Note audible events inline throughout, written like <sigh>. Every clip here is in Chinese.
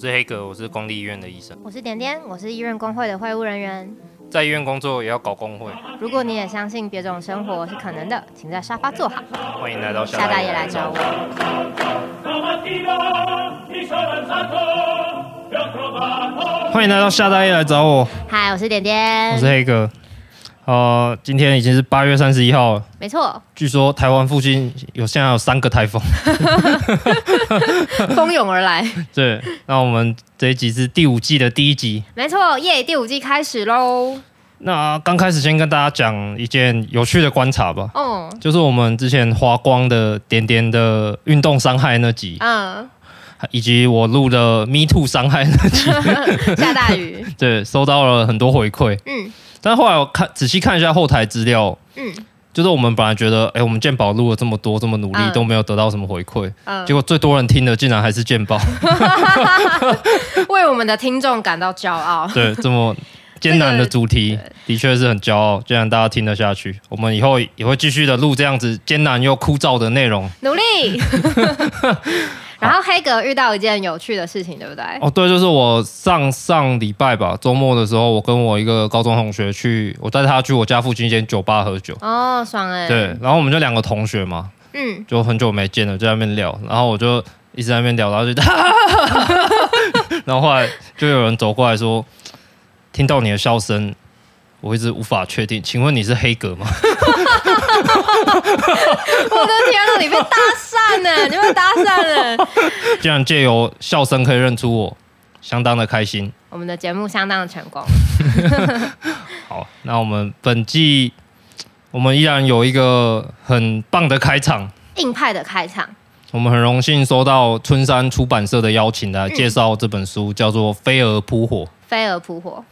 我是黑格，我是公立医院的医生。我是点点，我是医院工会的会务人员。在医院工作也要搞工会。如果你也相信别种生活是可能的，请在沙发坐好。欢迎来到夏大爷来找我。欢迎来到夏大爷来找我。嗨，我是点点，我是黑格。呃，今天已经是八月三十一号了。没错。据说台湾附近有现在有三个台风，<laughs> 蜂拥而来。对，那我们这一集是第五季的第一集。没错，耶，第五季开始喽。那刚开始先跟大家讲一件有趣的观察吧。嗯。就是我们之前花光的点点的运动伤害那集。嗯。以及我录的 Me Too 伤害那集。<laughs> 下大雨。<laughs> 对，收到了很多回馈。嗯。但后来我看仔细看一下后台资料，嗯，就是我们本来觉得，哎、欸，我们鉴宝录了这么多，这么努力，嗯、都没有得到什么回馈，嗯，结果最多人听的竟然还是鉴宝，<laughs> <laughs> 为我们的听众感到骄傲。对，这么艰难的主题，的确是很骄傲，既然大家听得下去。我们以后也会继续的录这样子艰难又枯燥的内容，努力。然后黑格遇到一件有趣的事情，对不对？哦，对，就是我上上礼拜吧，周末的时候，我跟我一个高中同学去，我带他去我家附近一间酒吧喝酒。哦，爽哎！对，然后我们就两个同学嘛，嗯，就很久没见了，就在那边聊，然后我就一直在那边聊，然后就，然后后来就有人走过来说，听到你的笑声。我一直无法确定，请问你是黑格吗？<laughs> 我的天哪，你被搭讪呢？你被搭讪了？<laughs> 竟然借由笑声可以认出我，相当的开心。我们的节目相当的成功。<laughs> 好，那我们本季我们依然有一个很棒的开场，硬派的开场。我们很荣幸收到春山出版社的邀请来介绍这本书，嗯、叫做《飞蛾扑火》。飞蛾扑火。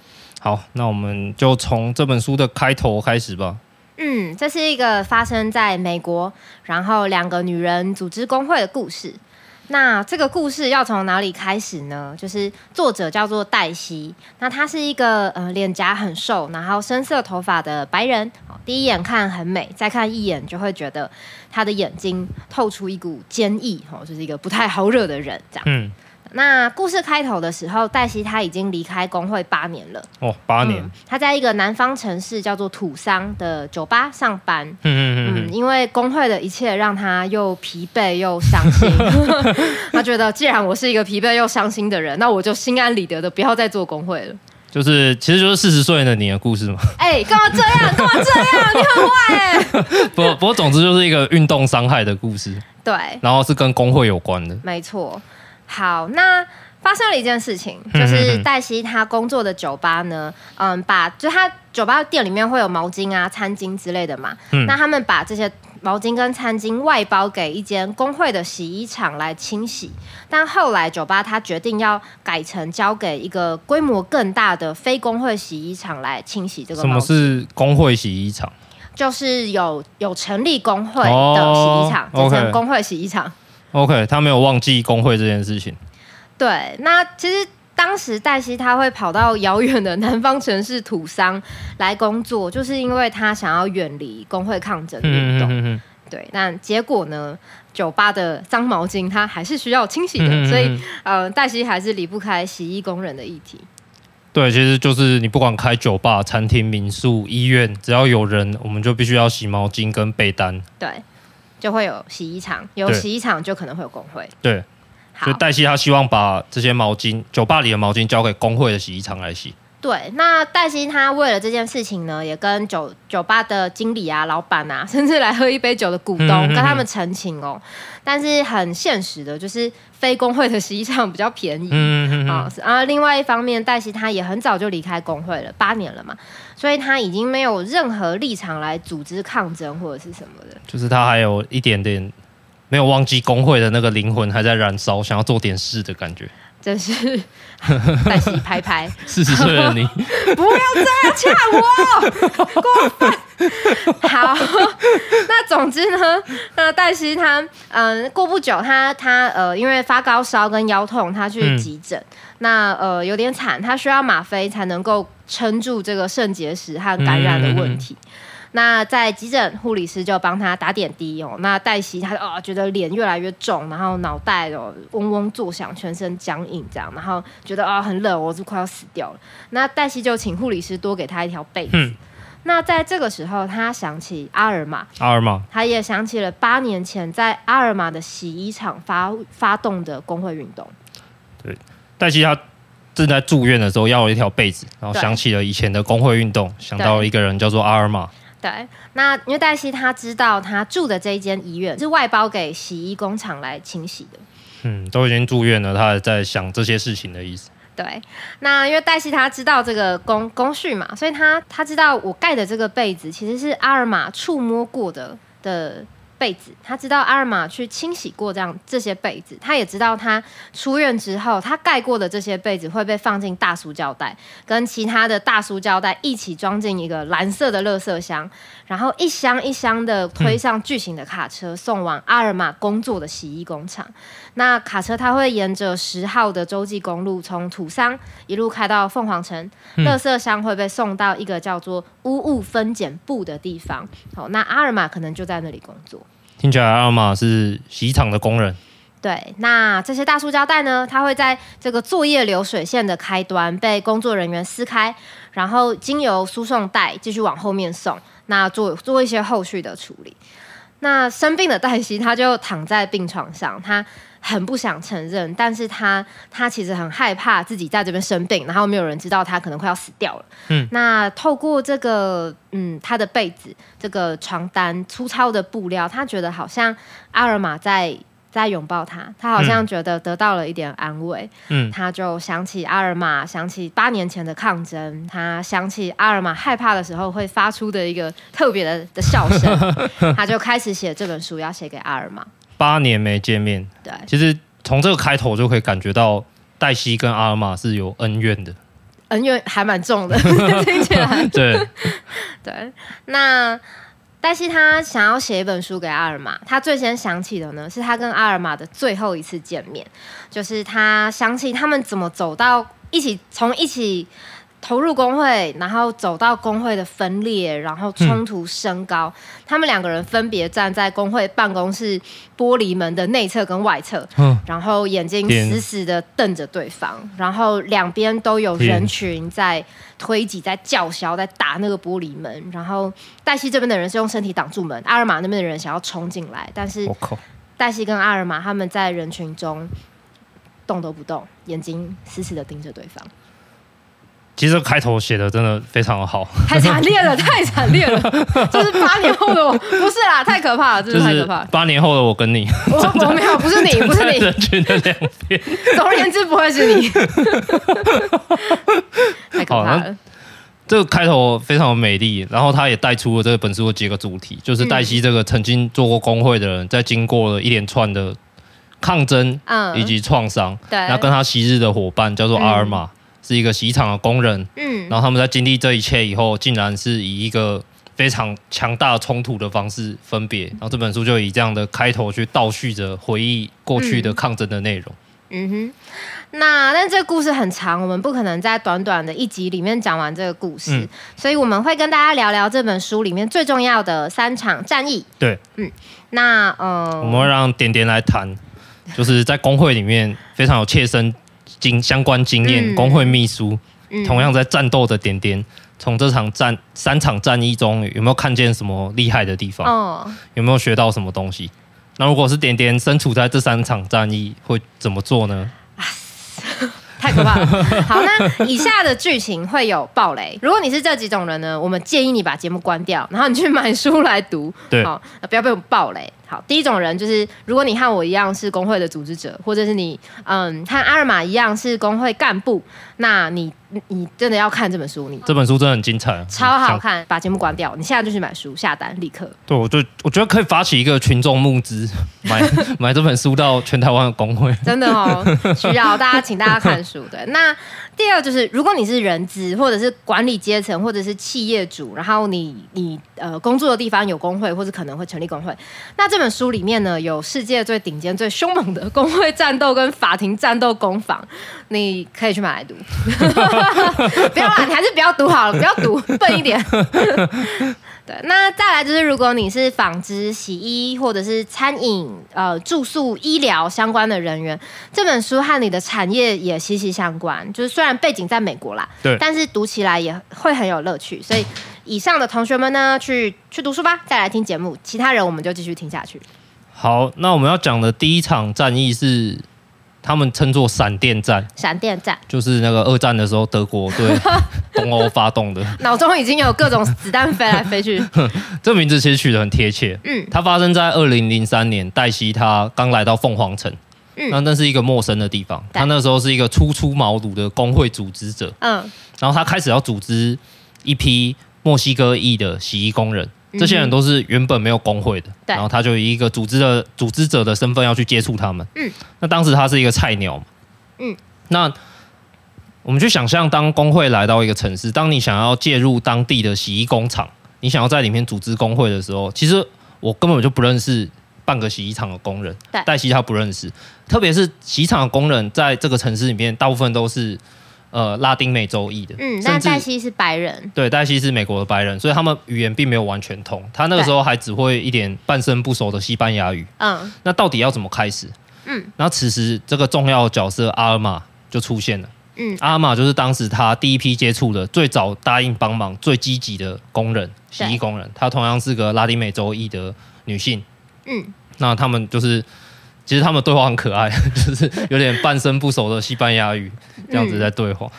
好，那我们就从这本书的开头开始吧。嗯，这是一个发生在美国，然后两个女人组织工会的故事。那这个故事要从哪里开始呢？就是作者叫做黛西，那她是一个呃脸颊很瘦，然后深色头发的白人。第一眼看很美，再看一眼就会觉得她的眼睛透出一股坚毅，哦，就是一个不太好惹的人，这样。嗯。那故事开头的时候，黛西她已经离开工会八年了。哦，八年。她、嗯、在一个南方城市叫做土桑的酒吧上班。嗯嗯嗯。因为工会的一切让她又疲惫又伤心。<laughs> 她觉得，既然我是一个疲惫又伤心的人，那我就心安理得的不要再做工会了。就是，其实就是四十岁的你的故事嘛。<laughs> 哎、欸，干嘛这样？干嘛这样？你很坏哎。不不过，总之就是一个运动伤害的故事。对。然后是跟工会有关的。没错。好，那发生了一件事情，就是黛西她工作的酒吧呢，嗯，把就她酒吧店里面会有毛巾啊、餐巾之类的嘛，嗯，那他们把这些毛巾跟餐巾外包给一间工会的洗衣厂来清洗，但后来酒吧他决定要改成交给一个规模更大的非工会洗衣厂来清洗这个。什么是工会洗衣厂？就是有有成立工会的洗衣厂，简称工会洗衣厂。OK，他没有忘记工会这件事情。对，那其实当时黛西他会跑到遥远的南方城市土桑来工作，就是因为他想要远离工会抗争运动。嗯、哼哼哼对，但结果呢，酒吧的脏毛巾他还是需要清洗的，所以呃，黛西还是离不开洗衣工人的议题。对，其实就是你不管开酒吧、餐厅、民宿、医院，只要有人，我们就必须要洗毛巾跟被单。对。就会有洗衣厂，有洗衣厂就可能会有工会。对，好所以黛西他希望把这些毛巾，酒吧里的毛巾交给工会的洗衣厂来洗。对，那黛西他为了这件事情呢，也跟酒酒吧的经理啊、老板啊，甚至来喝一杯酒的股东，跟他们澄清哦。但是很现实的，就是非工会的洗衣厂比较便宜。嗯嗯嗯。啊，然后另外一方面，黛西他也很早就离开工会了，八年了嘛，所以他已经没有任何立场来组织抗争或者是什么的。就是他还有一点点没有忘记工会的那个灵魂还在燃烧，想要做点事的感觉。真是 <laughs> 黛西拍拍，四十岁的你，<laughs> 不要这样掐我，过分。好，那总之呢，那黛西她，嗯，过不久，她她呃，因为发高烧跟腰痛，她去急诊，嗯、那呃有点惨，她需要吗啡才能够撑住这个肾结石和感染的问题。那在急诊，护理师就帮他打点滴哦。那黛西他哦觉得脸越来越重，然后脑袋哦嗡嗡作响，全身僵硬这样，然后觉得啊、哦、很冷，我就快要死掉了。那黛西就请护理师多给他一条被子。嗯、那在这个时候，他想起阿尔玛，阿尔玛，他也想起了八年前在阿尔玛的洗衣厂发发动的工会运动。对，黛西他正在住院的时候要了一条被子，然后想起了以前的工会运动，想到了一个人叫做阿尔玛。对，那因为黛西她知道她住的这一间医院是外包给洗衣工厂来清洗的。嗯，都已经住院了，他还在想这些事情的意思。对，那因为黛西她知道这个工工序嘛，所以她她知道我盖的这个被子其实是阿尔玛触摸过的的。被子，他知道阿尔玛去清洗过这样这些被子，他也知道他出院之后，他盖过的这些被子会被放进大塑胶袋，跟其他的大塑胶袋一起装进一个蓝色的垃圾箱，然后一箱一箱的推上巨型的卡车，送往阿尔玛工作的洗衣工厂。那卡车它会沿着十号的洲际公路，从土桑一路开到凤凰城，垃圾箱会被送到一个叫做污物分拣部的地方。好，那阿尔玛可能就在那里工作。听起来阿尔玛是洗衣厂的工人。对，那这些大塑胶袋呢？它会在这个作业流水线的开端被工作人员撕开，然后经由输送带继续往后面送，那做做一些后续的处理。那生病的黛西，他就躺在病床上，他很不想承认，但是他他其实很害怕自己在这边生病，然后没有人知道他可能快要死掉了。嗯，那透过这个嗯他的被子、这个床单、粗糙的布料，他觉得好像阿尔玛在。在拥抱他，他好像觉得得到了一点安慰。嗯，他就想起阿尔玛，想起八年前的抗争，他想起阿尔玛害怕的时候会发出的一个特别的的笑声，<laughs> 他就开始写这本书，要写给阿尔玛。八年没见面，对，其实从这个开头就可以感觉到黛西跟阿尔玛是有恩怨的，恩怨还蛮重的，<laughs> 听起来。对对，那。但是他想要写一本书给阿尔玛，他最先想起的呢，是他跟阿尔玛的最后一次见面，就是他想起他们怎么走到一起，从一起。投入工会，然后走到工会的分裂，然后冲突升高。嗯、他们两个人分别站在工会办公室玻璃门的内侧跟外侧，嗯、然后眼睛死死的瞪着对方，然后两边都有人群在推挤、在叫嚣、在打那个玻璃门。然后黛西这边的人是用身体挡住门，阿尔玛那边的人想要冲进来，但是黛西跟阿尔玛他们在人群中动都不动，眼睛死死的盯着对方。其实开头写的真的非常好，太惨烈了，太惨烈了，<laughs> 这是八年后的我，不是啦，太可怕了，这是太可怕了。八年后的我跟你，我我没有，不是你，不是你，人群的两边，总而言之不会是你，<laughs> 太可怕了。这个开头非常的美丽，然后他也带出了这本书的几个主题，就是黛西这个曾经做过工会的人，在经过了一连串的抗争，以及创伤，对，然后跟他昔日的伙伴叫做阿尔玛。是一个洗衣厂的工人，嗯，然后他们在经历这一切以后，竟然是以一个非常强大冲突的方式分别。然后这本书就以这样的开头去倒叙着回忆过去的抗争的内容。嗯哼，那但这个故事很长，我们不可能在短短的一集里面讲完这个故事，嗯、所以我们会跟大家聊聊这本书里面最重要的三场战役。对，嗯，那呃，我们会让点点来谈，就是在工会里面非常有切身。经相关经验，工会秘书，嗯、同样在战斗的点点，从这场战三场战役中有没有看见什么厉害的地方？哦、有没有学到什么东西？那如果是点点身处在这三场战役，会怎么做呢？<laughs> 太可怕了！<laughs> 好，那以下的剧情会有暴雷。如果你是这几种人呢，我们建议你把节目关掉，然后你去买书来读。对，好，不要被我们暴雷。好，第一种人就是，如果你和我一样是工会的组织者，或者是你，嗯，和阿尔玛一样是工会干部，那你，你真的要看这本书。你这本书真的很精彩，超好看。把节目关掉，你现在就去买书，下单立刻。对，我就我觉得可以发起一个群众募资，<laughs> 买买这本书到全台湾的工会。真的哦，需要大家，请大家看书。对，那。第二就是，如果你是人资，或者是管理阶层，或者是企业主，然后你你呃工作的地方有工会，或者可能会成立工会，那这本书里面呢，有世界最顶尖、最凶猛的工会战斗跟法庭战斗攻防，你可以去买来读。<laughs> 不要啦，你还是不要读好了，不要读，<laughs> 笨一点。对，那再来就是，如果你是纺织、洗衣或者是餐饮、呃住宿、医疗相关的人员，这本书和你的产业也息息相关。就是虽然背景在美国啦，对，但是读起来也会很有乐趣。所以以上的同学们呢，去去读书吧，再来听节目。其他人我们就继续听下去。好，那我们要讲的第一场战役是。他们称作闪电战，闪电战就是那个二战的时候德国对 <laughs> 东欧发动的。脑中已经有各种子弹飞来飞去。<laughs> 这名字其实取得很贴切。嗯，它发生在二零零三年，黛西她刚来到凤凰城。嗯，那那是一个陌生的地方。他那时候是一个初出茅庐的工会组织者。嗯，然后他开始要组织一批墨西哥裔的洗衣工人。这些人都是原本没有工会的，然后他就以一个组织的组织者的身份要去接触他们。嗯，那当时他是一个菜鸟嘛。嗯，那我们去想象，当工会来到一个城市，当你想要介入当地的洗衣工厂，你想要在里面组织工会的时候，其实我根本就不认识半个洗衣厂的工人。黛西他不认识，特别是洗衣厂的工人，在这个城市里面，大部分都是。呃，拉丁美洲裔的，嗯，但黛西是白人，对，黛西是美国的白人，所以他们语言并没有完全通。他那个时候还只会一点半生不熟的西班牙语。嗯，那到底要怎么开始？嗯，然后此时这个重要角色阿尔玛就出现了。嗯，阿尔玛就是当时他第一批接触的、最早答应帮忙、最积极的工人，洗衣工人。她同样是个拉丁美洲裔的女性。嗯，那他们就是。其实他们对话很可爱，<laughs> 就是有点半生不熟的西班牙语这样子在对话，嗯、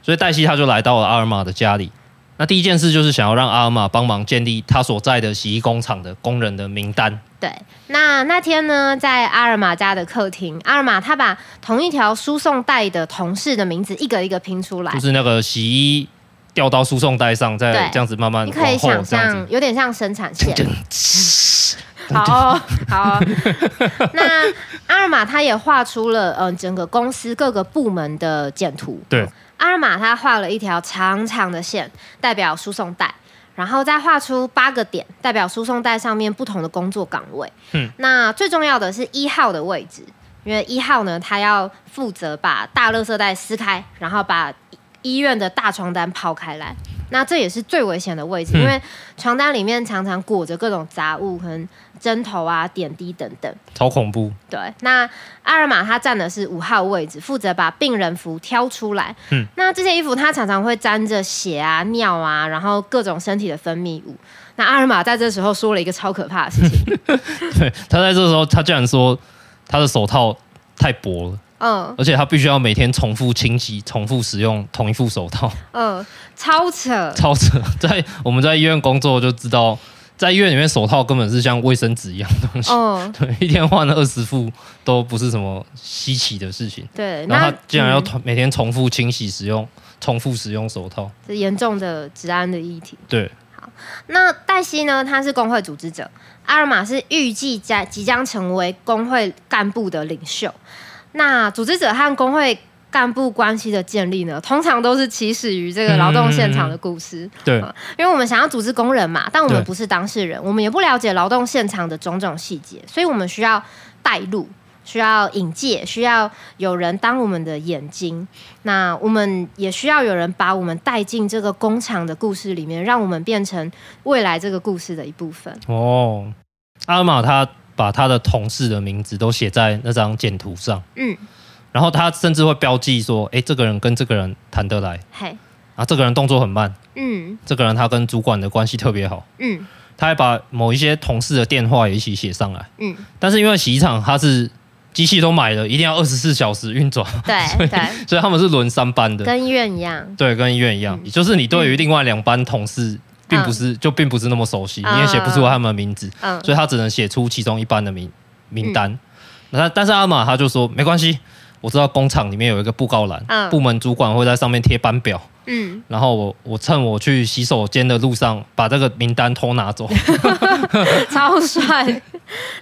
所以黛西他就来到了阿尔玛的家里。那第一件事就是想要让阿尔玛帮忙建立他所在的洗衣工厂的工人的名单。对，那那天呢，在阿尔玛家的客厅，阿尔玛他把同一条输送带的同事的名字一个一个拼出来，就是那个洗衣掉到输送带上，再这样子慢慢，你可以想象，有点像生产线。<laughs> 好、哦，好、哦。<laughs> 那阿尔玛他也画出了嗯整个公司各个部门的简图。对，阿尔玛他画了一条长长的线，代表输送带，然后再画出八个点，代表输送带上面不同的工作岗位。嗯，那最重要的是一号的位置，因为一号呢，他要负责把大垃圾袋撕开，然后把医院的大床单抛开来。那这也是最危险的位置，因为床单里面常常裹着各种杂物，可能针头啊、点滴等等，超恐怖。对，那阿尔玛他站的是五号位置，负责把病人服挑出来。嗯，那这件衣服它常常会沾着血啊、尿啊，然后各种身体的分泌物。那阿尔玛在这时候说了一个超可怕的事情。<laughs> 对，他在这时候，他竟然说他的手套太薄了。嗯，而且他必须要每天重复清洗、重复使用同一副手套。嗯，超扯，超扯！在我们在医院工作就知道，在医院里面手套根本是像卫生纸一样的东西。嗯，对，一天换了二十副都不是什么稀奇的事情。对，然后他竟然要每天重复清洗、使用、重复使用手套，这严重的治安的议题。对，好，那黛西呢？他是工会组织者，阿尔玛是预计在即将成为工会干部的领袖。那组织者和工会干部关系的建立呢，通常都是起始于这个劳动现场的故事。嗯、对、嗯，因为我们想要组织工人嘛，但我们不是当事人，我们也不了解劳动现场的种种细节，所以我们需要带路，需要引介，需要有人当我们的眼睛。那我们也需要有人把我们带进这个工厂的故事里面，让我们变成未来这个故事的一部分。哦，阿尔玛他。把他的同事的名字都写在那张简图上，嗯，然后他甚至会标记说，哎，这个人跟这个人谈得来，嘿，啊，这个人动作很慢，嗯，这个人他跟主管的关系特别好，嗯，他还把某一些同事的电话也一起写上来，嗯，但是因为洗衣厂他是机器都买了，一定要二十四小时运转，对 <laughs> 对，所以他们是轮三班的，跟医院一样，对，跟医院一样，也就是你对于另外两班同事。并不是，就并不是那么熟悉，你也写不出他们的名字，嗯、所以他只能写出其中一半的名名单。那、嗯、但是阿玛他就说没关系，我知道工厂里面有一个布告栏，嗯、部门主管会在上面贴班表，嗯，然后我我趁我去洗手间的路上把这个名单偷拿走 <laughs> <laughs> 超帅。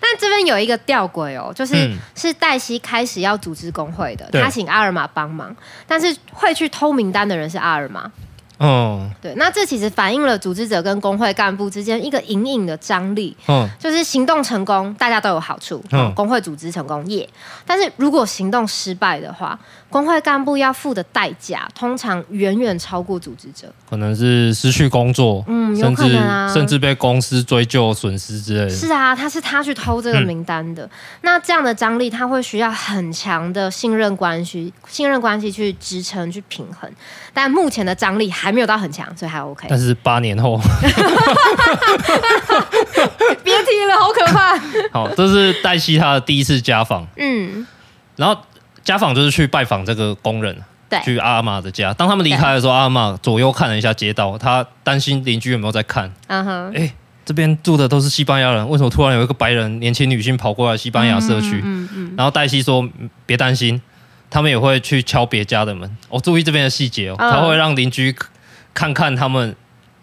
但这边有一个吊诡哦，就是、嗯、是黛西开始要组织工会的，他请阿尔玛帮忙，但是会去偷名单的人是阿尔玛。嗯，对。那这其实反映了组织者跟工会干部之间一个隐隐的张力。嗯，就是行动成功，大家都有好处。嗯，工会组织成功耶。但是如果行动失败的话，工会干部要付的代价通常远远超过组织者。可能是失去工作，嗯，有可能啊，甚至被公司追究损失之类的。是啊，他是他去偷这个名单的。嗯、那这样的张力，他会需要很强的信任关系，信任关系去支撑、去平衡。但目前的张力还没有到很强，所以还 OK。但是八年后，<laughs> 别提了，好可怕。<laughs> 好，这是黛西他的第一次家访。嗯，然后家访就是去拜访这个工人，对，去阿玛的家。当他们离开的时候，阿玛左右看了一下街道，他担心邻居有没有在看。嗯哼，哎，这边住的都是西班牙人，为什么突然有一个白人年轻女性跑过来西班牙社区？嗯嗯。然后黛西说：“别担心。”他们也会去敲别家的门，我、哦、注意这边的细节哦，他会让邻居看看他们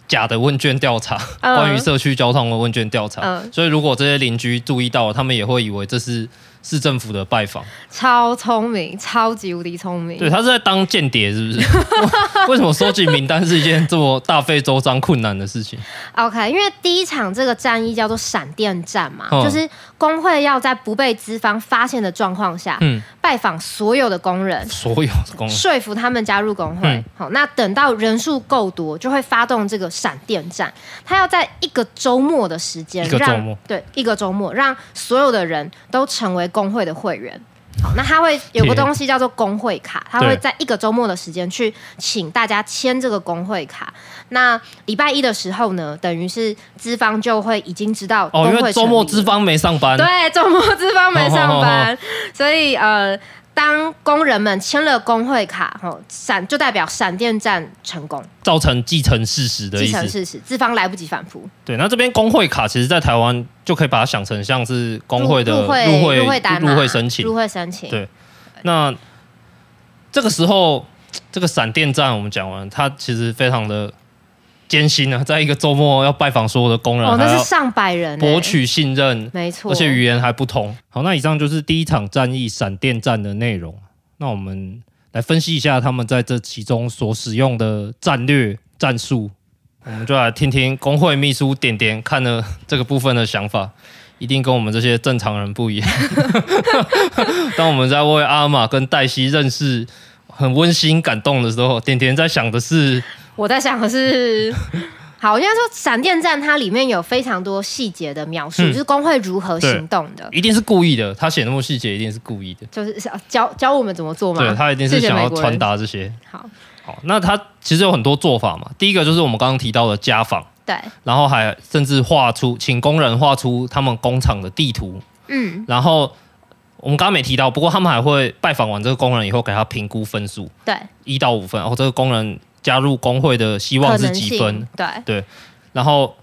假的问卷调查，关于社区交通的问卷调查，所以如果这些邻居注意到，他们也会以为这是。市政府的拜访，超聪明，超级无敌聪明。对，他是在当间谍，是不是？<laughs> 为什么收集名单是一件这么大费周章、困难的事情？OK，因为第一场这个战役叫做闪电战嘛，嗯、就是工会要在不被资方发现的状况下，嗯，拜访所有的工人，所有的工人，说服他们加入工会。嗯、好，那等到人数够多，就会发动这个闪电战。他要在一个周末的时间，一个周末，对，一个周末，让所有的人都成为。工会的会员，好，那他会有个东西叫做工会卡，他会在一个周末的时间去请大家签这个工会卡。那礼拜一的时候呢，等于是资方就会已经知道哦，因为周末资方没上班，对，周末资方没 <laughs> 上班，所以呃。当工人们签了工会卡，吼闪就代表闪电战成功，造成既成事实的意思。既成事实，资方来不及反扑。对，那这边工会卡，其实在台湾就可以把它想成像是工会的入会入会，入会申请。入会申请。对，那这个时候这个闪电战我们讲完，它其实非常的。艰辛啊，在一个周末要拜访所有的工人，哦，那是上百人，博取信任，没错，而且语言还不同。好，那以上就是第一场战役闪电战的内容。那我们来分析一下他们在这其中所使用的战略战术。我们就来听听工会秘书点点看了这个部分的想法，一定跟我们这些正常人不一样。<laughs> 当我们在为阿玛跟黛西认识很温馨感动的时候，点点在想的是。我在想的是，<laughs> 好，我现在说闪电战，它里面有非常多细节的描述，嗯、就是工会如何行动的，一定是故意的。他写那么细节，一定是故意的，就是教教我们怎么做嘛。对，他一定是想要传达这些。好，好，那他其实有很多做法嘛。第一个就是我们刚刚提到的家访，对，然后还甚至画出，请工人画出他们工厂的地图，嗯，然后我们刚刚没提到，不过他们还会拜访完这个工人以后，给他评估分数，对，一到五分，然后这个工人。加入工会的希望是几分？对对，然后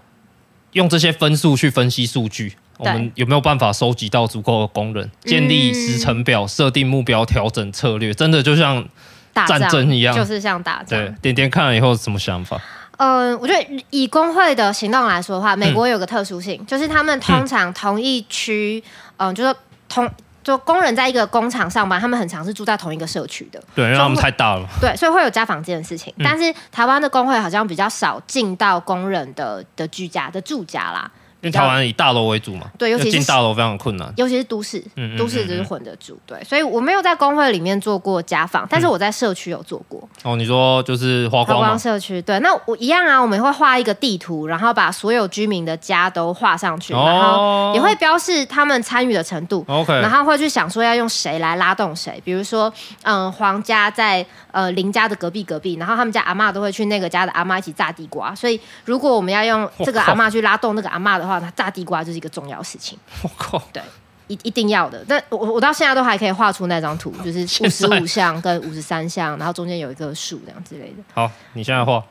用这些分数去分析数据，我们有没有办法收集到足够的工人？建立时程表，设定目标，调整策略，真的就像战争一样，就是像打仗。对，点点看了以后什么想法？嗯，我觉得以工会的行动来说的话，美国有个特殊性，就是他们通常同一区，嗯，就是同。就工人在一个工厂上班，他们很常是住在同一个社区的。对，因为他们太大了。对，所以会有家访这件事情。嗯、但是台湾的工会好像比较少进到工人的的居家的住家啦。因为台湾以大楼为主嘛，对，尤其是进大楼非常困难，尤其是都市，嗯嗯嗯嗯都市就是混得住，对，所以我没有在工会里面做过家访，但是我在社区有做过。嗯、哦，你说就是花光，光社区，对，那我一样啊，我们会画一个地图，然后把所有居民的家都画上去，然后也会标示他们参与的程度，OK，然后会去想说要用谁来拉动谁，比如说，嗯，黄家在呃邻家的隔壁隔壁，然后他们家阿嬷都会去那个家的阿嬷一起炸地瓜，所以如果我们要用这个阿嬷去拉动那个阿嬷的话，他炸地瓜就是。一个重要事情，我靠，对，一一定要的。但我我到现在都还可以画出那张图，<laughs> 就是五十五项跟五十三项，然后中间有一个树这样之类的。好，你现在画，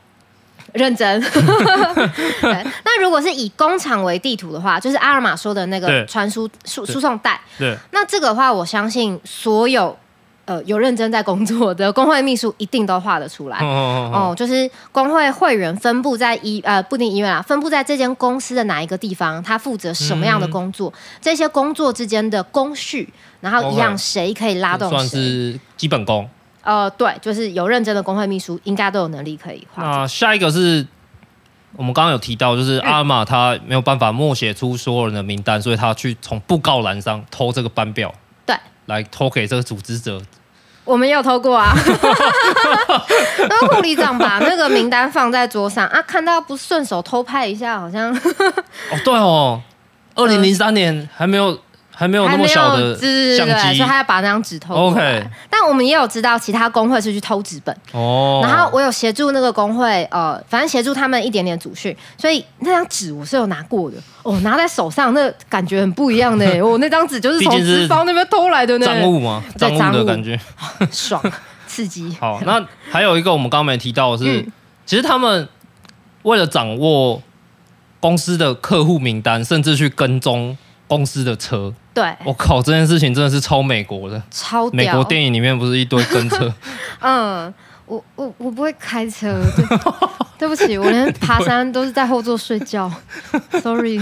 认真。<laughs> 那如果是以工厂为地图的话，就是阿尔玛说的那个传输输输送带。对，那这个的话，我相信所有。呃，有认真在工作的工会秘书一定都画得出来。哦，哦，哦，哦，就是工会会员分布在医呃不一定医院啊，分布在这间公司的哪一个地方，他负责什么样的工作，嗯、这些工作之间的工序，然后一样谁可以拉动谁，算是基本功。呃，对，就是有认真的工会秘书，应该都有能力可以画。那下一个是我们刚刚有提到，就是阿尔玛他没有办法默写出所有人的名单，所以他去从布告栏上偷这个班表，对，来偷给这个组织者。我们也有偷过啊，那个护理长把那个名单放在桌上啊，看到不顺手偷拍一下，好像哦，对哦，二零零三年还没有。还没有那么小的相机，所以他要把那张纸偷过来。Okay. 但我们也有知道，其他工会是去偷纸本。哦。然后我有协助那个工会，呃，反正协助他们一点点组训，所以那张纸我是有拿过的。哦，拿在手上，那感觉很不一样的。<laughs> 哦，那张纸就是从资方那边偷来的呢。赃物吗？赃物的感觉，<laughs> 爽，刺激。好，那还有一个我们刚刚没提到的是，嗯、其实他们为了掌握公司的客户名单，甚至去跟踪公司的车。对，我靠，这件事情真的是超美国的，超美国电影里面不是一堆跟车？<laughs> 嗯，我我我不会开车，对，对不起，我连 <laughs> 爬山都是在后座睡觉，<laughs> sorry。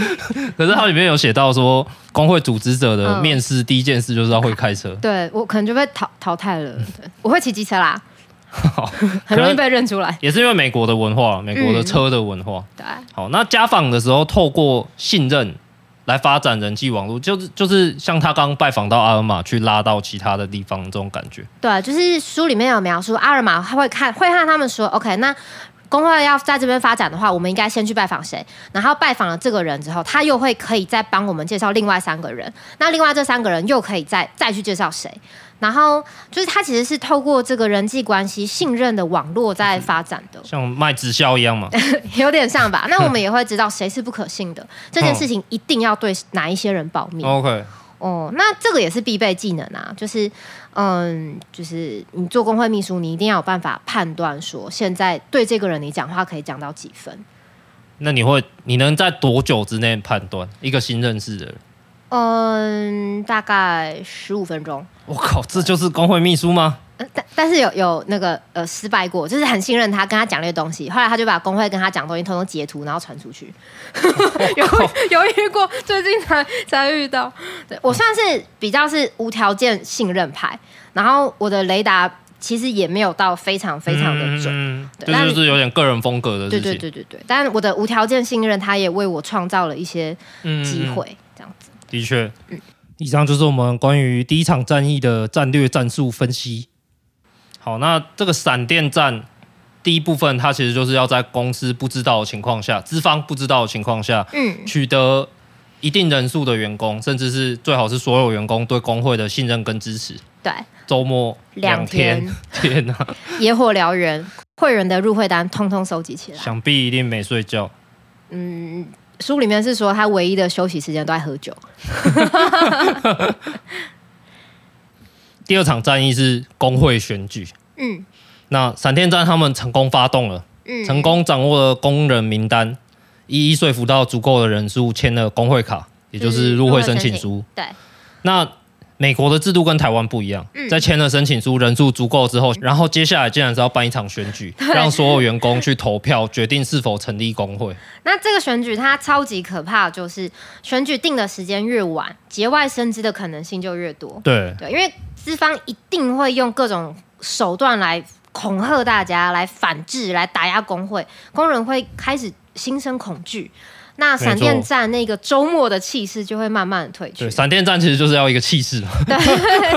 可是它里面有写到说，工会组织者的面试第一件事就是要会开车。嗯、对我可能就被淘淘汰了，对，我会骑机车啦，很容易被认出来，也是因为美国的文化，美国的车的文化。对，好，那家访的时候透过信任。来发展人际网络，就是就是像他刚拜访到阿尔玛，去拉到其他的地方这种感觉。对，就是书里面有描述，阿尔玛他会看，会和他们说，OK，那工会要在这边发展的话，我们应该先去拜访谁？然后拜访了这个人之后，他又会可以再帮我们介绍另外三个人，那另外这三个人又可以再再去介绍谁？然后就是他其实是透过这个人际关系、信任的网络在发展的，像卖直销一样嘛，有点像吧？那我们也会知道谁是不可信的，这件事情一定要对哪一些人保密。OK，哦，那这个也是必备技能啊，就是嗯，就是你做工会秘书，你一定要有办法判断说，现在对这个人你讲话可以讲到几分。那你会，你能在多久之内判断一个新认识的人？嗯，大概十五分钟。我靠，这就是工会秘书吗？但但是有有那个呃失败过，就是很信任他，跟他讲那些东西，后来他就把工会跟他讲东西偷偷截图，然后传出去。<laughs> 有有遇过，最近才才遇到。对，我算是比较是无条件信任派，然后我的雷达其实也没有到非常非常的准，嗯、对这就是有点个人风格的。对对对对对，但我的无条件信任，他也为我创造了一些机会。嗯的确，以上就是我们关于第一场战役的战略战术分析。好，那这个闪电战第一部分，它其实就是要在公司不知道的情况下，资方不知道的情况下，嗯，取得一定人数的员工，甚至是最好是所有员工对工会的信任跟支持。对，周末两天，天，<laughs> 天哪，野火燎原，会员的入会单通通收集起来，想必一定没睡觉。嗯。书里面是说，他唯一的休息时间都在喝酒。<laughs> 第二场战役是工会选举。嗯，那闪电战他们成功发动了，嗯，成功掌握了工人名单，一一说服到足够的人数签了工会卡，也就是入会申请书。对，那。美国的制度跟台湾不一样，在签了申请书人数足够之后，然后接下来竟然是要办一场选举，<laughs> 让所有员工去投票，决定是否成立工会。那这个选举它超级可怕，就是选举定的时间越晚，节外生枝的可能性就越多。对对，因为资方一定会用各种手段来恐吓大家，来反制，来打压工会，工人会开始心生恐惧。那闪电战那个周末的气势就会慢慢的退去。对，闪电战其实就是要一个气势嘛。对。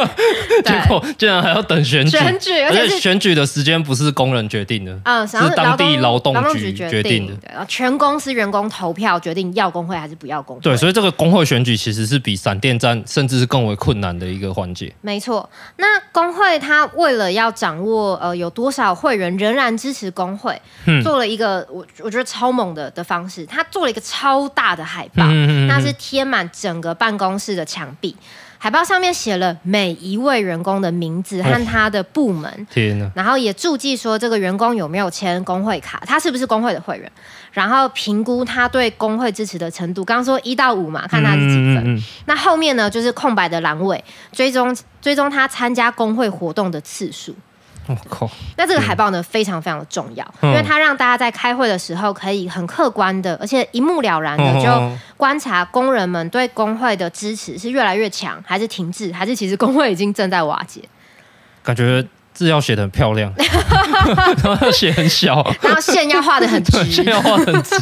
<laughs> 结果竟然还要等选举。选举，而且选举的时间不是工人决定的，嗯，是当地劳动局决定的。对，全公司员工投票决定要工会还是不要工会。对，所以这个工会选举其实是比闪电战甚至是更为困难的一个环节。没错，那工会他为了要掌握呃有多少会员仍然支持工会，嗯、做了一个我我觉得超猛的的方式，他做了一个。超大的海报，嗯嗯嗯，那是贴满整个办公室的墙壁。海报上面写了每一位员工的名字和他的部门。哦、天哪！然后也注记说这个员工有没有签工会卡，他是不是工会的会员，然后评估他对工会支持的程度。刚刚说一到五嘛，看他是几分。嗯嗯嗯，那后面呢，就是空白的栏位，追踪追踪他参加工会活动的次数。我靠！那这个海报呢，非常非常的重要，因为它让大家在开会的时候可以很客观的，而且一目了然的就观察工人们对工会的支持是越来越强，还是停滞，还是其实工会已经正在瓦解。感觉字要写的很漂亮，然 <laughs> 后 <laughs> 要写很小，然后线要画的很直，<laughs> 线要画得很直。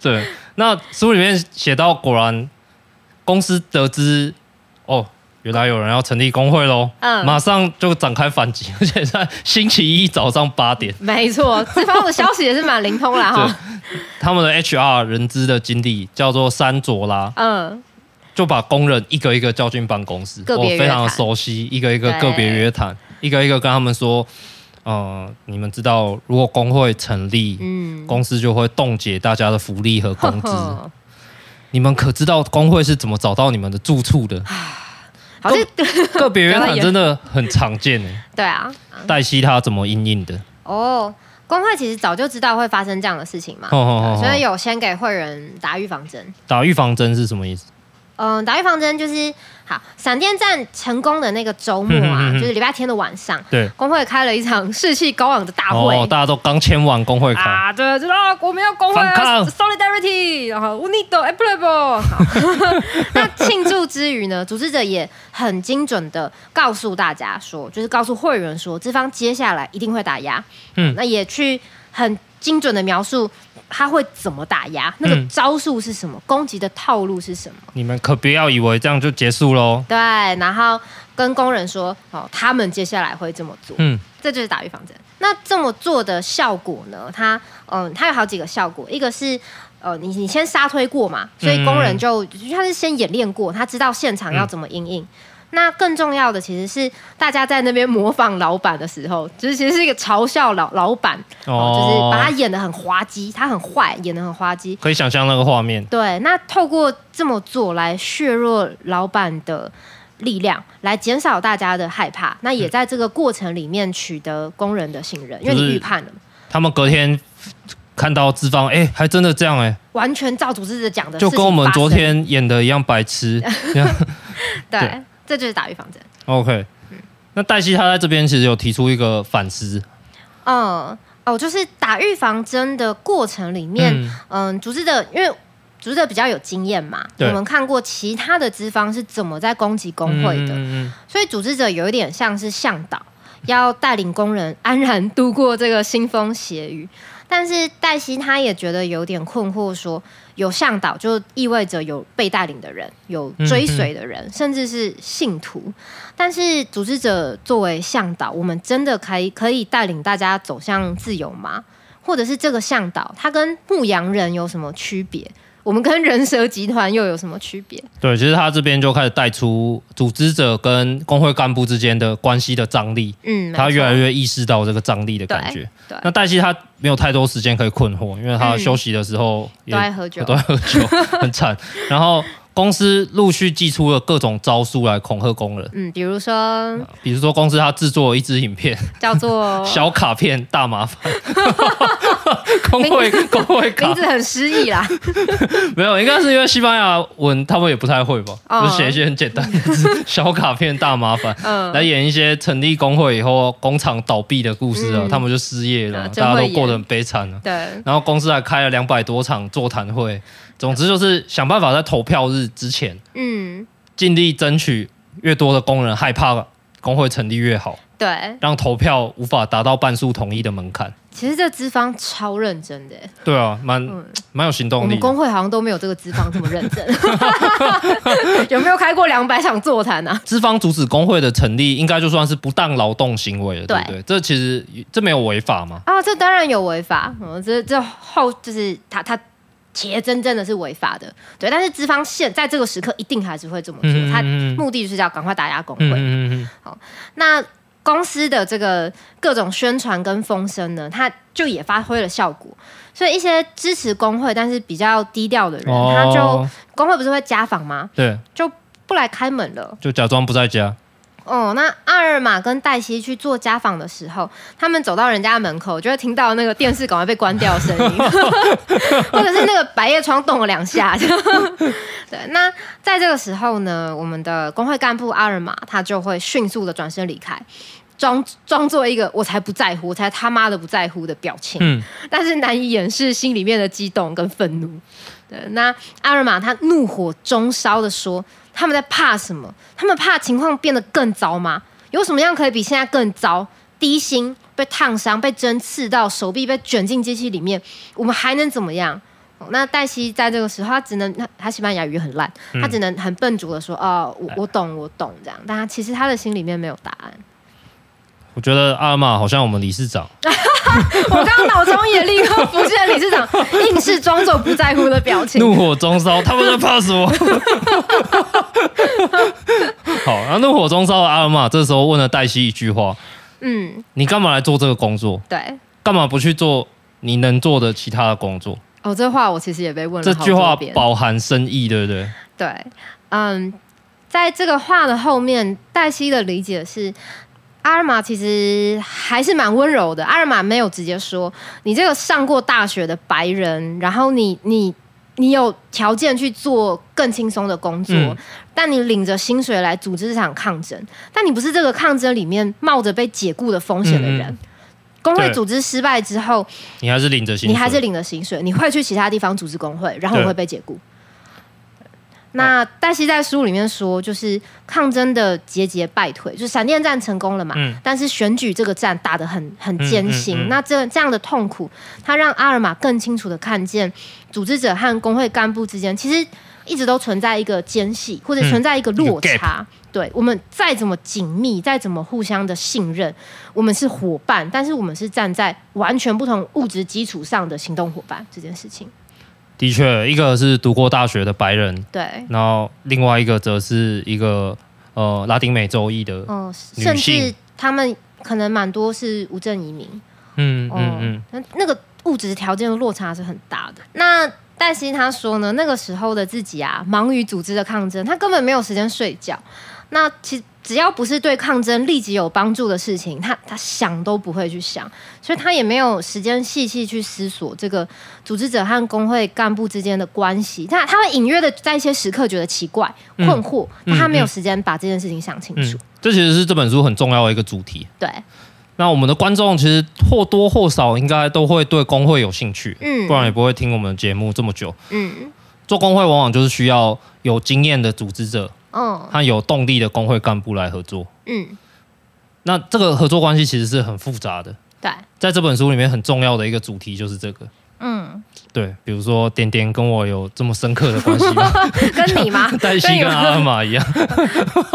对，那书里面写到，果然公司得知哦，原来有人要成立工会喽，嗯，马上就展开反击，<laughs> 而且在星期一早上八点，没错，这方的消息也是蛮灵通啦哈。他们的 HR 人资的经理叫做山卓拉，嗯。就把工人一个一个叫进办公室，我非常的熟悉，一个一个个别约谈，一个一个跟他们说，呃，你们知道，如果工会成立，嗯，公司就会冻结大家的福利和工资。呵 <laughs> 呵你们可知道工会是怎么找到你们的住处的？好像个 <laughs> 别原产真的很常见诶。对啊，黛西她怎么因应的？哦，工会其实早就知道会发生这样的事情嘛，所以有先给会员打预防针。打预防针是什么意思？嗯，打预防针就是好。闪电战成功的那个周末啊，就是礼拜天的晚上，对，工会开了一场士气高昂的大会，哦、大家都刚签完工会卡啊，对，知道我们要工会，solidarity，然后 unido available。好，<laughs> 那庆祝之余呢，组织者也很精准的告诉大家说，就是告诉会员说，资方接下来一定会打压，嗯，那也去很精准的描述。他会怎么打压？那个招数是什么？嗯、攻击的套路是什么？你们可不要以为这样就结束喽。对，然后跟工人说，哦，他们接下来会这么做。嗯，这就是打预防针。那这么做的效果呢？它，嗯，它有好几个效果。一个是，呃，你你先杀推过嘛，所以工人就他是先演练过，他知道现场要怎么应应。嗯那更重要的其实是大家在那边模仿老板的时候，就是其实是一个嘲笑老老板，哦，就是把他演的很滑稽，他很坏，演的很滑稽，可以想象那个画面。对，那透过这么做来削弱老板的力量，来减少大家的害怕，那也在这个过程里面取得工人的信任，因为你预判了。他们隔天看到资方，哎，还真的这样哎，完全照组织者讲的，就跟我们昨天演的一样白痴。对。对这就是打预防针。OK，嗯，那黛西她在这边其实有提出一个反思。嗯，哦，就是打预防针的过程里面，嗯，嗯组织的，因为组织的比较有经验嘛，我们看过其他的资方是怎么在攻击工会的，所以组织者有一点像是向导，要带领工人安然度过这个腥风血雨。但是黛西他也觉得有点困惑，说有向导就意味着有被带领的人，有追随的人，甚至是信徒。但是组织者作为向导，我们真的可以可以带领大家走向自由吗？或者是这个向导他跟牧羊人有什么区别？我们跟人蛇集团又有什么区别？对，其实他这边就开始带出组织者跟工会干部之间的关系的张力。嗯，他越来越意识到这个张力的感觉。对，那黛西他没有太多时间可以困惑，因为他休息的时候也都在喝酒，都在喝酒，很惨。<laughs> 然后。公司陆续寄出了各种招数来恐吓工人，嗯，比如说，比如说公司他制作了一支影片，叫做 <laughs> 小卡片大麻烦，<laughs> <laughs> 工会工会卡，名字很诗意啦。<laughs> 没有，应该是因为西班牙文他们也不太会吧，哦、就写一些很简单的字，小卡片大麻烦，嗯，来演一些成立工会以后工厂倒闭的故事啊，嗯、他们就失业了，大家都过得很悲惨了，对，然后公司还开了两百多场座谈会。总之就是想办法在投票日之前，嗯，尽力争取越多的工人害怕工会成立越好，对，让投票无法达到半数同意的门槛。其实这资方超认真的，对啊，蛮蛮、嗯、有行动力。我们工会好像都没有这个资方这么认真，<laughs> 有没有开过两百场座谈啊？资方阻止工会的成立，应该就算是不当劳动行为了，对不对？这其实这没有违法吗？啊，这当然有违法，嗯，这这后就是他他。企业真正的是违法的，对，但是资方现在这个时刻一定还是会这么做，嗯、他目的就是要赶快打压工会。嗯、好，那公司的这个各种宣传跟风声呢，他就也发挥了效果，所以一些支持工会但是比较低调的人，哦、他就工会不是会家访吗？对，就不来开门了，就假装不在家。哦，那阿尔玛跟黛西去做家访的时候，他们走到人家门口，就会听到那个电视赶快被关掉的声音，<laughs> 或者是那个百叶窗动了两下。<laughs> 对，那在这个时候呢，我们的工会干部阿尔玛他就会迅速的转身离开，装装作一个我才不在乎，我才他妈的不在乎的表情，嗯，但是难以掩饰心里面的激动跟愤怒。对，那阿尔玛他怒火中烧的说。他们在怕什么？他们怕情况变得更糟吗？有什么样可以比现在更糟、低薪被烫伤、被针刺到手臂、被卷进机器里面，我们还能怎么样？那黛西在这个时候，他只能他他西班牙语很烂，他只能很笨拙的说：“哦，我我懂，我懂。”这样，但他其实他的心里面没有答案。我觉得阿尔玛好像我们理事长，<laughs> 我刚刚脑中也立刻浮现理事长，<laughs> 硬是装作不在乎的表情，怒火中烧，他们在怕什么？<laughs> 好，那怒火中烧的阿尔玛这时候问了黛西一句话：“嗯，你干嘛来做这个工作？对，干嘛不去做你能做的其他的工作？”哦，这话我其实也被问了。这句话饱含深意，对不对？对，嗯，在这个话的后面，黛西的理解是。阿尔玛其实还是蛮温柔的。阿尔玛没有直接说：“你这个上过大学的白人，然后你你你有条件去做更轻松的工作，嗯、但你领着薪水来组织这场抗争，但你不是这个抗争里面冒着被解雇的风险的人。工会组织失败之后，你还是领着薪水，你还是领着薪水，你会去其他地方组织工会，然后我会被解雇。那黛西在书里面说，就是抗争的节节败退，就是闪电战成功了嘛，嗯、但是选举这个战打得很很艰辛。嗯嗯嗯、那这这样的痛苦，他让阿尔玛更清楚的看见，组织者和工会干部之间其实一直都存在一个间隙，或者存在一个落差。嗯、对，我们再怎么紧密，再怎么互相的信任，我们是伙伴，但是我们是站在完全不同物质基础上的行动伙伴这件事情。的确，一个是读过大学的白人，对，然后另外一个则是一个呃拉丁美洲裔的女性，甚至他们可能蛮多是无证移民，嗯嗯嗯，那、嗯嗯、那个物质条件的落差是很大的。那黛西他说呢，那个时候的自己啊，忙于组织的抗争，他根本没有时间睡觉。那其实。只要不是对抗争立即有帮助的事情，他他想都不会去想，所以他也没有时间细细去思索这个组织者和工会干部之间的关系。他他会隐约的在一些时刻觉得奇怪、困惑，嗯、但他没有时间把这件事情想清楚、嗯嗯。这其实是这本书很重要的一个主题。对，那我们的观众其实或多或少应该都会对工会有兴趣，嗯，不然也不会听我们的节目这么久。嗯，做工会往往就是需要有经验的组织者。嗯，他有动力的工会干部来合作。嗯，那这个合作关系其实是很复杂的。对，在这本书里面很重要的一个主题就是这个。嗯，对，比如说点点跟我有这么深刻的关系吗？<laughs> 跟你吗？<laughs> 黛西跟阿尔玛一样。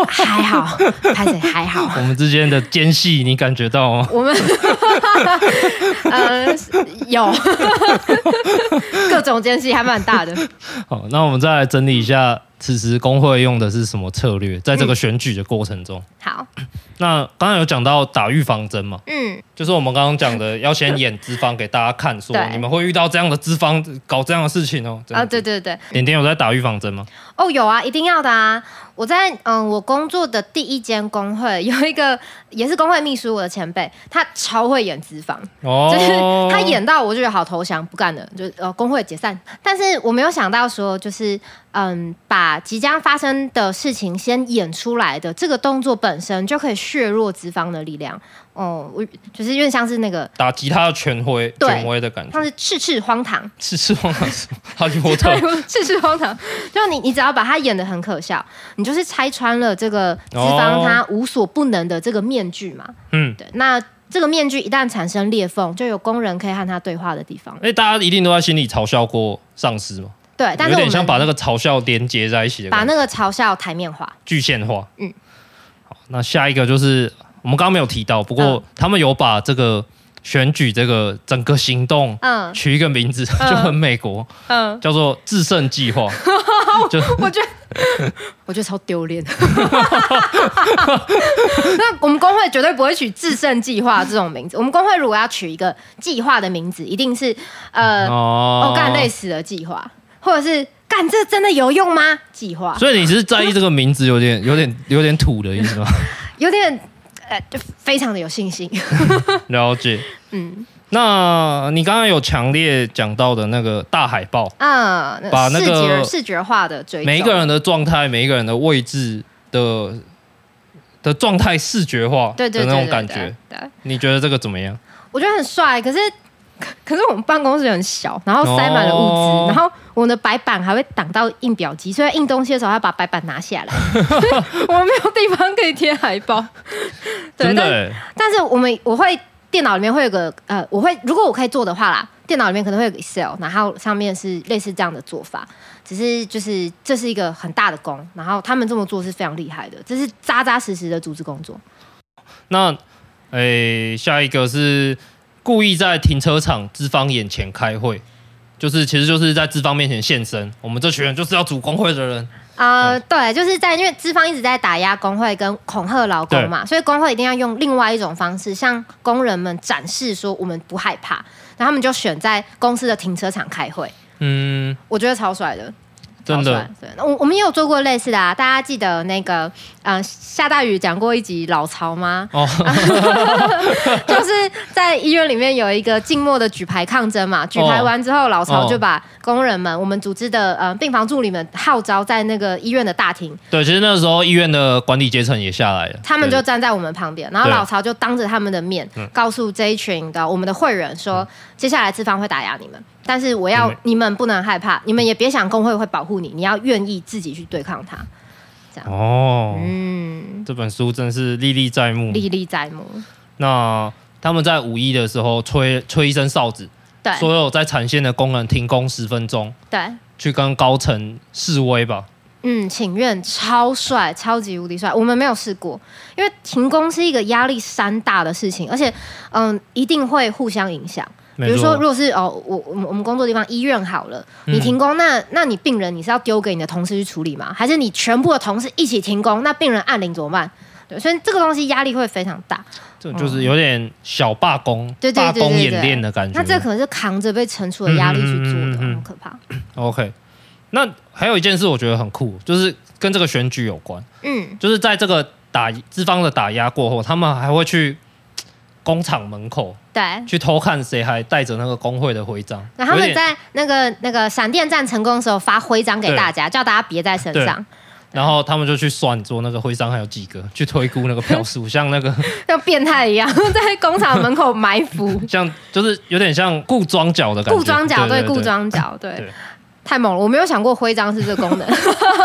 还好，拍谢还好。<laughs> 我们之间的间隙你感觉到吗？我们呃有各种间隙还蛮大的。好，那我们再来整理一下。此时工会用的是什么策略？在这个选举的过程中，嗯、好，那刚刚有讲到打预防针嘛？嗯，就是我们刚刚讲的，要先演资方给大家看，说你们会遇到这样的资方搞这样的事情哦。啊，对对对，点点有在打预防针吗？哦，有啊，一定要的啊。我在嗯，我工作的第一间工会有一个也是工会秘书，我的前辈，他超会演资方，哦、就是他演到我就觉得好投降，不干了，就呃工会解散。但是我没有想到说，就是嗯，把即将发生的事情先演出来的这个动作本身就可以削弱资方的力量。哦，我就是有点像是那个打吉他的权威，对权威的感觉，他是赤赤荒唐，<laughs> 赤赤荒唐，哈利波特，赤赤荒唐，就你你只要把他演的很可笑，你就是拆穿了这个资方他无所不能的这个面具嘛，嗯，对，那这个面具一旦产生裂缝，就有工人可以和他对话的地方。哎，大家一定都在心里嘲笑过上司吗？对，但是有点像把那个嘲笑连接在一起的，把那个嘲笑台面化、具现化。嗯，好，那下一个就是。我们刚刚没有提到，不过他们有把这个选举这个整个行动，嗯，取一个名字就很美国，嗯，叫做“制胜计划”。<laughs> 就我觉得，我觉得超丢脸。<laughs> 那我们工会绝对不会取“制胜计划”这种名字。我们工会如果要取一个计划的名字，一定是呃，哦，干累死了计划，或者是干这真的有用吗？计划。所以你是在意这个名字有点、有点、有点土的意思吗？有点。就非常的有信心。<laughs> 了解，嗯，那你刚刚有强烈讲到的那个大海报啊，把那个视觉化的追每一个人的状态、每一个人的位置的的状态视觉化的那种感觉，对，你觉得这个怎么样？我觉得很帅，可是可是我们办公室很小，然后塞满了物资，哦、然后我们的白板还会挡到印表机，所以印东西的时候要把白板拿下来。<laughs> 我们没有地方可以贴海报。对，但但是我们我会电脑里面会有个呃，我会如果我可以做的话啦，电脑里面可能会有 Excel，然后上面是类似这样的做法。只是就是这是一个很大的工，然后他们这么做是非常厉害的，这是扎扎实实的组织工作。那，诶，下一个是。故意在停车场资方眼前开会，就是其实就是在资方面前现身。我们这群人就是要组工会的人。呃，对，就是在因为资方一直在打压工会跟恐吓劳工嘛，所以工会一定要用另外一种方式向工人们展示说我们不害怕。然后他们就选在公司的停车场开会。嗯，我觉得超帅的。真的，对，我我们也有做过类似的啊。大家记得那个，呃，下大雨讲过一集老曹吗？哦，<laughs> 就是在医院里面有一个静默的举牌抗争嘛。举牌完之后，老曹就把工人们，我们组织的呃病房助理们号召在那个医院的大厅。对，其实那个时候医院的管理阶层也下来了，他们就站在我们旁边，然后老曹就当着他们的面告诉这一群的我们的会员说，接下来资方会打压你们。但是我要你们不能害怕，你们也别想工会会保护你，你要愿意自己去对抗它。这样哦，嗯，这本书真是历历在目，历历在目。那他们在五一的时候吹吹一声哨子，对，所有在产线的工人停工十分钟，对，去跟高层示威吧。嗯，请愿超帅，超级无敌帅。我们没有试过，因为停工是一个压力山大的事情，而且嗯，一定会互相影响。比如说，如果是哦，我我们我们工作地方医院好了，你停工，那那你病人你是要丢给你的同事去处理吗？还是你全部的同事一起停工？那病人按铃怎么办？对，所以这个东西压力会非常大。这就是有点小罢工、罢工演练的感觉。那这可能是扛着被惩处的压力去做的，很、嗯、可怕。OK，那还有一件事我觉得很酷，就是跟这个选举有关。嗯，就是在这个打资方的打压过后，他们还会去。工厂门口，对，去偷看谁还带着那个工会的徽章。然后他们在那个那个闪电战成功的时候发徽章给大家，叫大家别在身上。然后他们就去算说那个徽章还有几个，去推估那个票数，像那个 <laughs> 像变态一样 <laughs> 在工厂门口埋伏，<laughs> 像就是有点像顾庄脚的感觉。顾庄脚对，顾庄脚对。太猛了！我没有想过徽章是这个功能。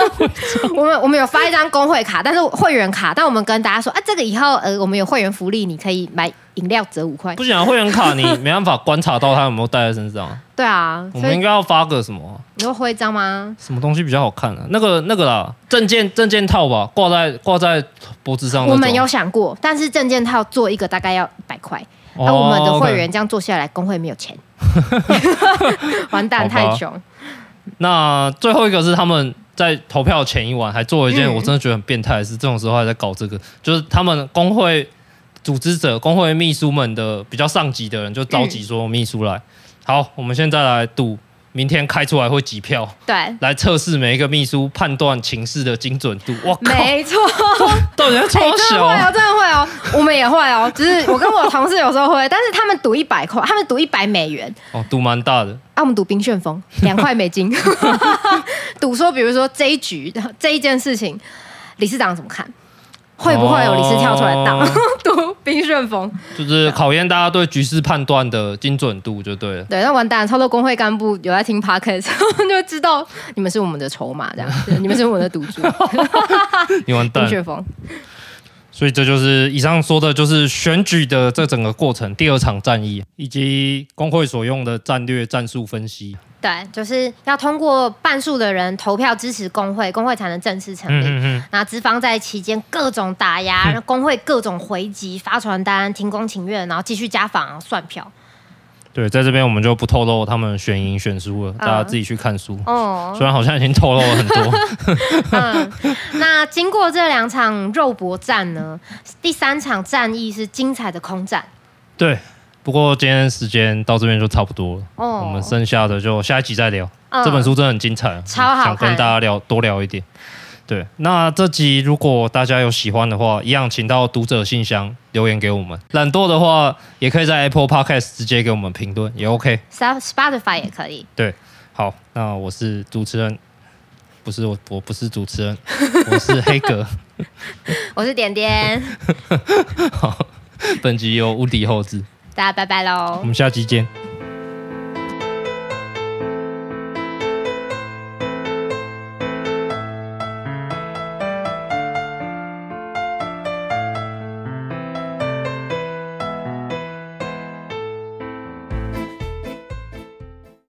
<laughs> 我们我们有发一张工会卡，但是会员卡。但我们跟大家说啊，这个以后呃，我们有会员福利，你可以买饮料折五块。不行啊，会员卡你没办法观察到他有没有带在身上。对啊，我们应该要发个什么？你说徽章吗？什么东西比较好看啊？那个那个啦，证件证件套吧，挂在挂在脖子上。我们有想过，但是证件套做一个大概要一百块。那、哦、我们的会员这样做下来，工会没有钱，<laughs> 完蛋，太穷。那最后一个是他们在投票前一晚还做了一件我真的觉得很变态的事，这种时候还在搞这个，就是他们工会组织者、工会秘书们的比较上级的人就召集所有秘书来，好，我们现在来赌。明天开出来会几票？对，来测试每一个秘书判断情势的精准度。哇，没错，<laughs> 到底要超小？欸、真的会哦，真的会哦，我们也会哦。只是我跟我同事有时候会，<laughs> 但是他们赌一百块，他们赌一百美元。哦，赌蛮大的。啊，我们赌冰旋风，<laughs> 两块美金。赌说，比如说这一局这一件事情，理事长怎么看？会不会有理事跳出来当赌冰旋风？就是考验大家对局势判断的精准度，就对了。对，那完蛋，超多工会干部有在听 Podcast，<laughs> 就知道你们是我们的筹码，这样，<laughs> 你们是我们的赌注。<laughs> 你完蛋。冰旋风。所以这就是以上说的，就是选举的这整个过程，第二场战役，以及工会所用的战略战术分析。对，就是要通过半数的人投票支持工会，工会才能正式成立。嗯，那资方在期间各种打压，嗯、工会各种回击、发传单、停工请愿，然后继续家访、算票。对，在这边我们就不透露他们选赢选输了，大家自己去看书。哦、嗯，虽然好像已经透露了很多。<laughs> 嗯，那经过这两场肉搏战呢，第三场战役是精彩的空战。对，不过今天时间到这边就差不多了。哦，我们剩下的就下一集再聊。嗯、这本书真的很精彩，超好看，想跟大家聊多聊一点。对，那这集如果大家有喜欢的话，一样请到读者信箱留言给我们。懒惰的话，也可以在 Apple Podcast 直接给我们评论，也 OK。Spotify 也可以。对，好，那我是主持人，不是我，我不是主持人，<laughs> 我是黑格，<laughs> 我是点点。<laughs> 好，本集由无敌后制，大家拜拜喽，我们下期见。